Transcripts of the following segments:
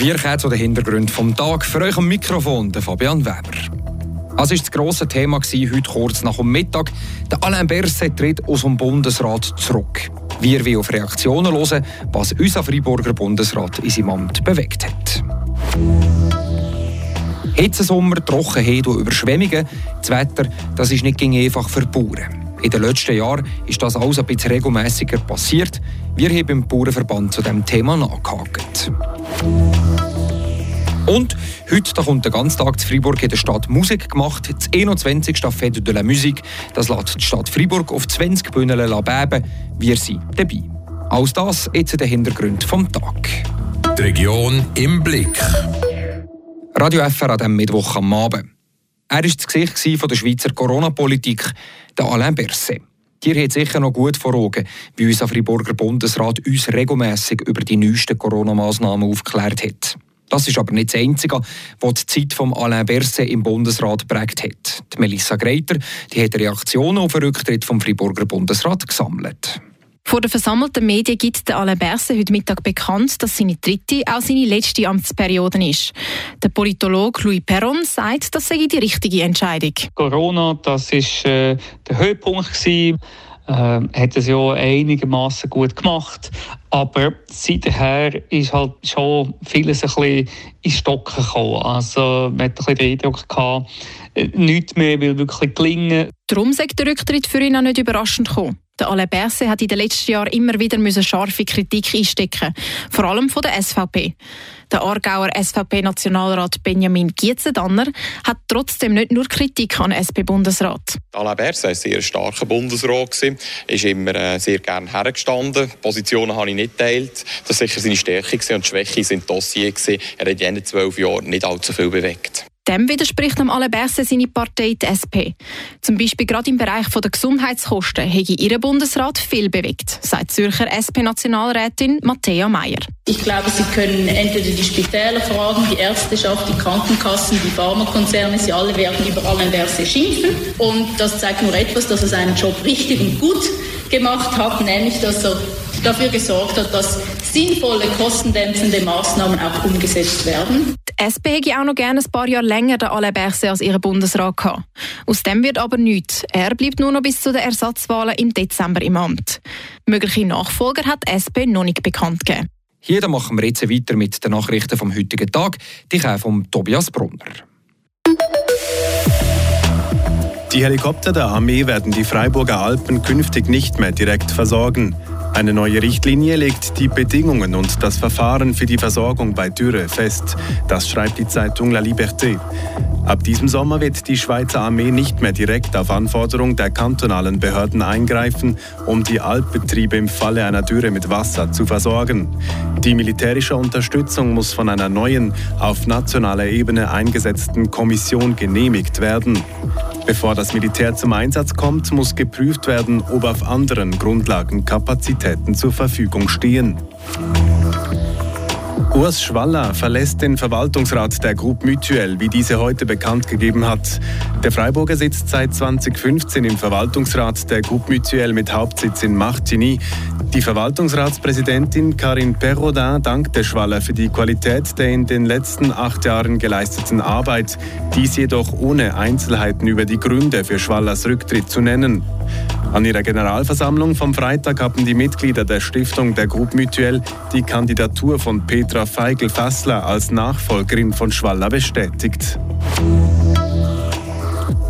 Wir kommen zu den Hintergründen des Tages. Für euch am Mikrofon der Fabian Weber. Das war das grosse Thema heute kurz nach dem Mittag. Der Alain Berset tritt aus dem Bundesrat zurück. Wir wollen auf Reaktionen hören, was unser Freiburger Bundesrat in seinem Amt bewegt hat. Hitzesommer, Trockenheit und Überschwemmungen. Das Wetter das ist nicht einfach für Bauern. In den letzten Jahren ist das alles ein bisschen regelmäßiger passiert. Wir haben beim Bauernverband zu diesem Thema nachgehakt. Und heute da kommt der ganze Tag zu Freiburg in der Stadt Musik gemacht. Das 21. Fête de la Musique. Das lässt die Stadt Freiburg auf 20 Bühnen beben. Wir sind dabei. Alles das jetzt der Hintergrund vom Tag. Die Region im Blick. Radio FR an diesem Mittwoch am Abend. Er war das Gesicht von der Schweizer Corona-Politik, der Alain Berset. Ihr habt sicher noch gut vor Augen, wie unser Friburger Bundesrat uns regelmäßig über die neuesten Corona-Massnahmen aufgeklärt hat. Das ist aber nicht das Einzige, was die Zeit von Alain Berset im Bundesrat prägt hat. Die Melissa Greiter die hat Reaktionen auf den Rücktritt vom Friburger Bundesrat gesammelt. Vor den versammelten Medien gibt der Alain Berset heute Mittag bekannt, dass seine dritte, auch seine letzte Amtsperiode ist. Der Politologe Louis Perron sagt, das sei die richtige Entscheidung. Corona, das ist äh, der Höhepunkt gewesen. Äh, hat es ja einigermaßen gut gemacht, aber seither ist halt schon vieles ein bisschen in Stocken gekommen. Also man hat ein bisschen den Eindruck gehabt, äh, nichts mehr will wirklich gelingen. Darum sagt der Rücktritt für ihn auch nicht überraschend gekommen. Der Alain Berset hat in den letzten Jahren immer wieder scharfe Kritik einstecken vor allem von der SVP. Der Aargauer SVP-Nationalrat Benjamin Gietzendanner hat trotzdem nicht nur Kritik an SP-Bundesrat. Alain Berset war ein sehr starker Bundesrat, ist immer äh, sehr gerne hergestanden. Positionen habe ich nicht geteilt. Das war sicher seine Stärke und Schwäche sind Dossier. Er hat in diesen zwölf Jahren nicht allzu viel bewegt. Dem widerspricht am allerbesten seine Partei, die SP. Zum Beispiel gerade im Bereich der Gesundheitskosten hätte ihr Bundesrat viel bewegt, sagt Zürcher SP-Nationalrätin Matthäa Meyer. Ich glaube, Sie können entweder die Spitäler fragen, die Ärzteschaft, die Krankenkassen, die Pharmakonzerne, sie alle werden über Alain Berset schimpfen. Und das zeigt nur etwas, dass er seinen Job richtig und gut gemacht hat, nämlich dass er dafür gesorgt hat, dass sinnvolle, kostendämpfende Maßnahmen auch umgesetzt werden. SP hätte auch noch gerne ein paar Jahre länger den Alain Berset als ihren Bundesrat gehabt. Aus dem wird aber nichts. Er bleibt nur noch bis zu den Ersatzwahlen im Dezember im Amt. Mögliche Nachfolger hat die SP noch nicht bekannt gegeben. Hier machen wir jetzt weiter mit den Nachrichten vom heutigen Tag. Die kommen von Tobias Brunner. Die Helikopter der Armee werden die Freiburger Alpen künftig nicht mehr direkt versorgen. Eine neue Richtlinie legt die Bedingungen und das Verfahren für die Versorgung bei Dürre fest. Das schreibt die Zeitung La Liberté. Ab diesem Sommer wird die Schweizer Armee nicht mehr direkt auf Anforderung der kantonalen Behörden eingreifen, um die Alpbetriebe im Falle einer Dürre mit Wasser zu versorgen. Die militärische Unterstützung muss von einer neuen, auf nationaler Ebene eingesetzten Kommission genehmigt werden. Bevor das Militär zum Einsatz kommt, muss geprüft werden, ob auf anderen Grundlagen Kapazitäten zur Verfügung stehen. Urs Schwaller verlässt den Verwaltungsrat der Groupe Mutuelle, wie diese heute bekannt gegeben hat. Der Freiburger sitzt seit 2015 im Verwaltungsrat der Groupe Mutuelle mit Hauptsitz in Martigny. Die Verwaltungsratspräsidentin Karin Perrodin dankte Schwaller für die Qualität der in den letzten acht Jahren geleisteten Arbeit, dies jedoch ohne Einzelheiten über die Gründe für Schwallers Rücktritt zu nennen. An ihrer Generalversammlung vom Freitag haben die Mitglieder der Stiftung der Groupe Mutuelle die Kandidatur von Petra Feigl-Fassler als Nachfolgerin von Schwaller bestätigt.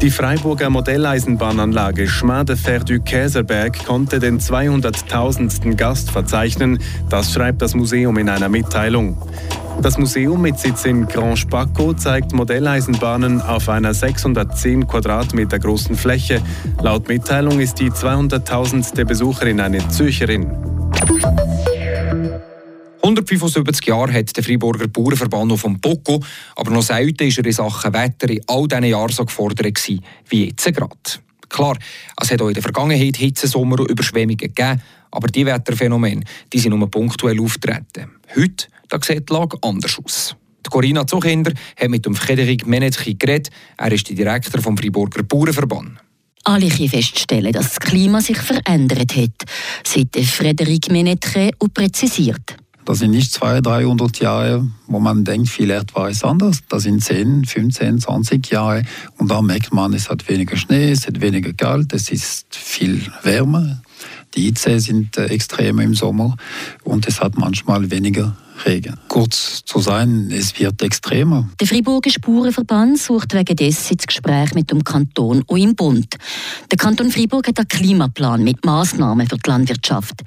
Die Freiburger Modelleisenbahnanlage Chemin de Fer du Käserberg konnte den 200.000. Gast verzeichnen, das schreibt das Museum in einer Mitteilung. Das Museum mit Sitz in Grand Spaco zeigt Modelleisenbahnen auf einer 610 Quadratmeter großen Fläche. Laut Mitteilung ist die 200.000. Besucherin eine Zürcherin. 175 Jahre hat der Freiburger Bauernverband vom Poco, aber noch selten war er in Sachen Wetter in all diesen Jahren so gefordert wie jetzt gerade. Klar, es hat auch in der Vergangenheit Hitzesommer und Überschwemmungen gegeben, aber die Wetterphänomene die sind nur punktuell auftreten. Heute da sieht die Lage anders aus. Die Corinna Zuchinder hat mit dem Frederik Menetchi geredet. Er ist der Direktor vom Freiburger Bauernverband. Alle können feststellen, dass das Klima sich verändert hat, sagt Frederik Menetre und präzisiert. Das sind nicht 200, 300 Jahre, wo man denkt, vielleicht war es anders. Das sind 10, 15, 20 Jahre. Und da merkt man, es hat weniger Schnee, es hat weniger kalt, es ist viel wärmer. Die Hitze sind äh, extrem im Sommer und es hat manchmal weniger Regen. Kurz zu sein, es wird extremer. Der Friburger Spurenverband sucht wegen dessen das Gespräch mit dem Kanton und im Bund. Der Kanton Fribourg hat einen Klimaplan mit Maßnahmen für die Landwirtschaft.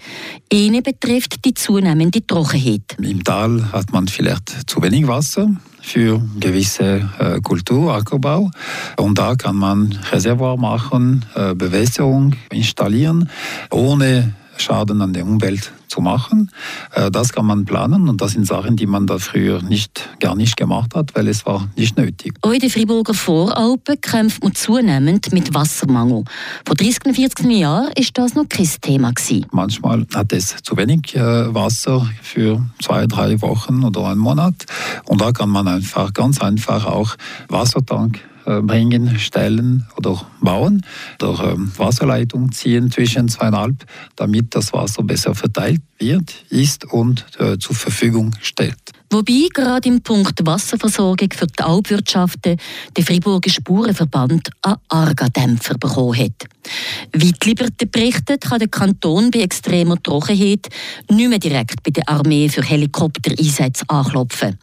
Eine betrifft die zunehmende Trockenheit. Im Tal hat man vielleicht zu wenig Wasser für gewisse äh, Kultur, Ackerbau. Und da kann man Reservoir machen, äh, Bewässerung installieren, ohne Schaden an der Umwelt zu machen. Äh, das kann man planen und das sind Sachen, die man da früher nicht, gar nicht gemacht hat, weil es war nicht nötig. Auch in den Friburger Voralpen kämpft man zunehmend mit Wassermangel. Vor 30 und 40 Jahren war das noch kein Thema. Gewesen. Manchmal hat es zu wenig äh, Wasser für zwei, drei Wochen oder einen Monat und da kann man einfach ganz einfach auch Wassertank äh, bringen, stellen oder bauen, durch ähm, Wasserleitung ziehen zwischen zweieinhalb, damit das Wasser besser verteilt wird, ist und äh, zur Verfügung stellt. Wobei gerade im Punkt Wasserversorgung für die Alpwirtschaften der Friburger Spurenverband einen Argadämpfer bekommen hat. Wie die Liberty berichtet, kann der Kanton bei extremer Trockenheit nicht mehr direkt bei der Armee für Helikoptereinsätze anklopfen.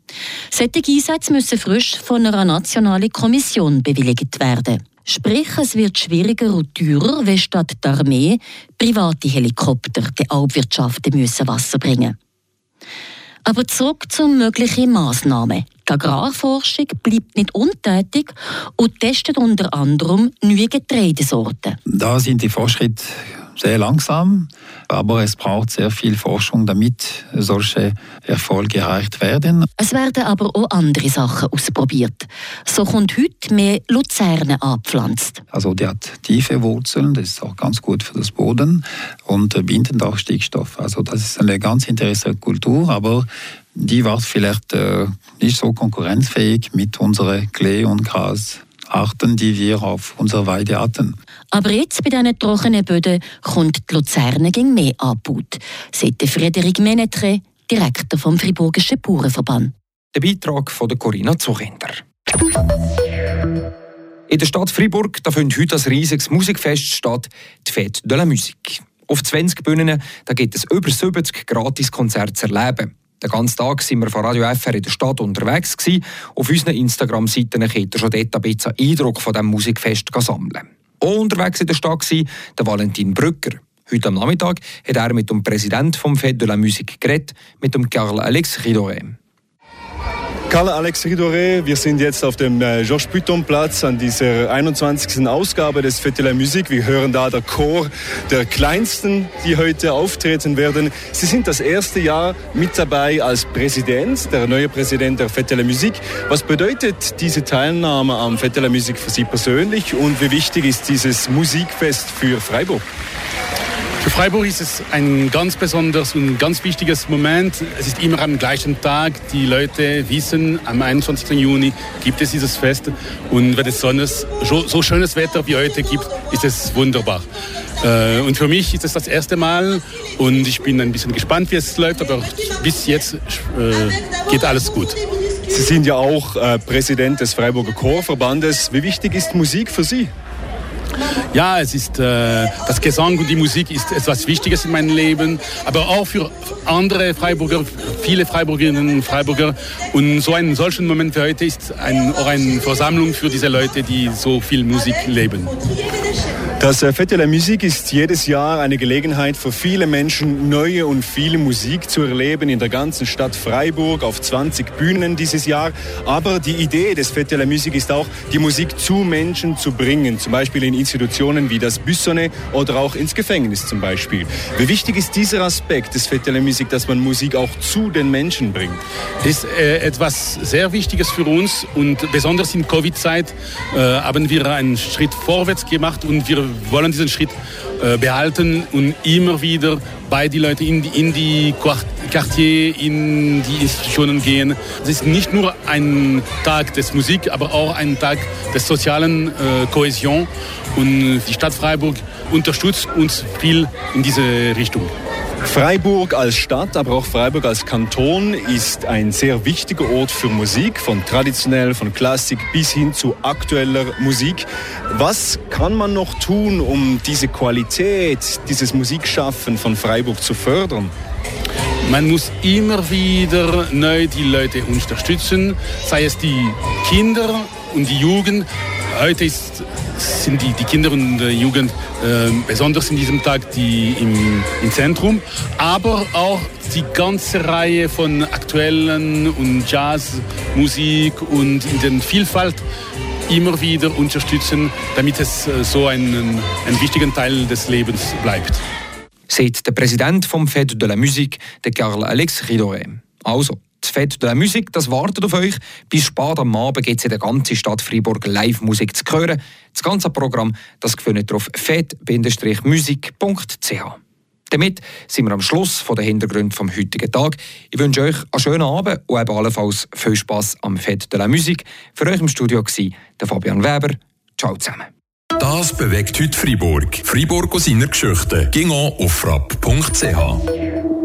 Solche Einsätze müssen frisch von einer nationalen Kommission bewilligt werden. Sprich, es wird schwieriger und teurer, wenn statt der Armee private Helikopter der Alpwirtschaften müssen Wasser bringen aber zurück zu möglichen Massnahmen. Die Agrarforschung bleibt nicht untätig und testet unter anderem neue Getreidesorten. Da sind die Fortschritte sehr langsam, aber es braucht sehr viel Forschung, damit solche Erfolge erreicht werden. Es werden aber auch andere Sachen ausprobiert. So kommt heute mehr Luzerne angepflanzt. Also die hat tiefe Wurzeln, das ist auch ganz gut für das Boden und bindet auch Stickstoff. Also das ist eine ganz interessante Kultur, aber die war vielleicht äh, nicht so konkurrenzfähig mit unseren Klee- und Grasarten, die wir auf unserer Weide hatten. Aber jetzt bei diesen trockenen Böden kommt die Luzerne gegen mehr Angebot, sagt Frederik Menetre, Direktor vom Friburgischen Bauernverband. Der Beitrag von Corinna Zuchinder. In der Stadt Fribourg da findet heute ein riesiges Musikfest statt, die Fête de la Musique. Auf 20 Bühnen da gibt es über 70 Gratiskonzerte zu erleben. Den ganzen Tag sind wir von Radio FR in der Stadt unterwegs. Gewesen. Auf unseren Instagram-Seiten könnt ihr schon dort ein bisschen Eindruck von diesem Musikfest sammeln. Auch unterwegs in der Stadt war der Valentin Brücker. Heute am Nachmittag hat er mit dem Präsidenten vom Fête de la Musique geredet, mit dem Karl Alex Ridoré. Karl-Alex Ridore, wir sind jetzt auf dem äh, Georges Python Platz an dieser 21. Ausgabe des Fête de la Musique. Wir hören da der Chor der Kleinsten, die heute auftreten werden. Sie sind das erste Jahr mit dabei als Präsident, der neue Präsident der Fête de la Musique. Was bedeutet diese Teilnahme am Fête de la Musique für Sie persönlich und wie wichtig ist dieses Musikfest für Freiburg? Für Freiburg ist es ein ganz besonderes und ganz wichtiges Moment. Es ist immer am gleichen Tag. Die Leute wissen, am 21. Juni gibt es dieses Fest. Und wenn es so schönes Wetter wie heute gibt, ist es wunderbar. Äh, und für mich ist es das erste Mal und ich bin ein bisschen gespannt, wie es läuft, aber bis jetzt äh, geht alles gut. Sie sind ja auch äh, Präsident des Freiburger Chorverbandes. Wie wichtig ist Musik für Sie? Ja, es ist äh, das Gesang und die Musik ist etwas Wichtiges in meinem Leben, aber auch für andere Freiburger, viele Freiburgerinnen und Freiburger. Und so einen solchen Moment wie heute ist ein, auch eine Versammlung für diese Leute, die so viel Musik leben. Das Fête de la Musique ist jedes Jahr eine Gelegenheit für viele Menschen, neue und viele Musik zu erleben in der ganzen Stadt Freiburg auf 20 Bühnen dieses Jahr. Aber die Idee des Fête de la Musique ist auch, die Musik zu Menschen zu bringen, zum Beispiel in Institutionen wie das Büssone oder auch ins Gefängnis zum Beispiel. Wie wichtig ist dieser Aspekt des Fête de la Musique, dass man Musik auch zu den Menschen bringt? Das ist äh, etwas sehr Wichtiges für uns und besonders in Covid-Zeit äh, haben wir einen Schritt vorwärts gemacht und wir wollen diesen Schritt äh, behalten und immer wieder bei die Leute in die, in die Quartier, in die Institutionen gehen. Es ist nicht nur ein Tag des Musik, aber auch ein Tag des sozialen äh, Kohäsion. Und die Stadt Freiburg unterstützt uns viel in diese Richtung. Freiburg als Stadt, aber auch Freiburg als Kanton ist ein sehr wichtiger Ort für Musik, von traditionell, von Klassik bis hin zu aktueller Musik. Was kann man noch tun, um diese Qualität, dieses Musikschaffen von Freiburg zu fördern? Man muss immer wieder neu die Leute unterstützen, sei es die Kinder und die Jugend. Heute ist, sind die, die Kinder und die Jugend äh, besonders in diesem Tag die im, im Zentrum, aber auch die ganze Reihe von aktuellen und Jazzmusik und in der Vielfalt immer wieder unterstützen, damit es äh, so ein, ein wichtiger Teil des Lebens bleibt. Sagt der Präsident vom Fête de la Musique, der Carl Alex Ridoré. Also, das Fête de la Musique, das wartet auf euch. Bis spät am Abend gibt es in der ganzen Stadt Freiburg Live-Musik zu hören. Das ganze Programm das findet ihr auf fête-musik.ch. Damit sind wir am Schluss von der Hintergrund vom heutigen Tag. Ich wünsche euch einen schönen Abend und eben allenfalls viel Spass am Fête de la Musique. Für euch im Studio war der Fabian Weber. Ciao zusammen. Das bewegt heute Freiburg. Freiburg aus seiner Geschichte. Ging auf frapp.ch.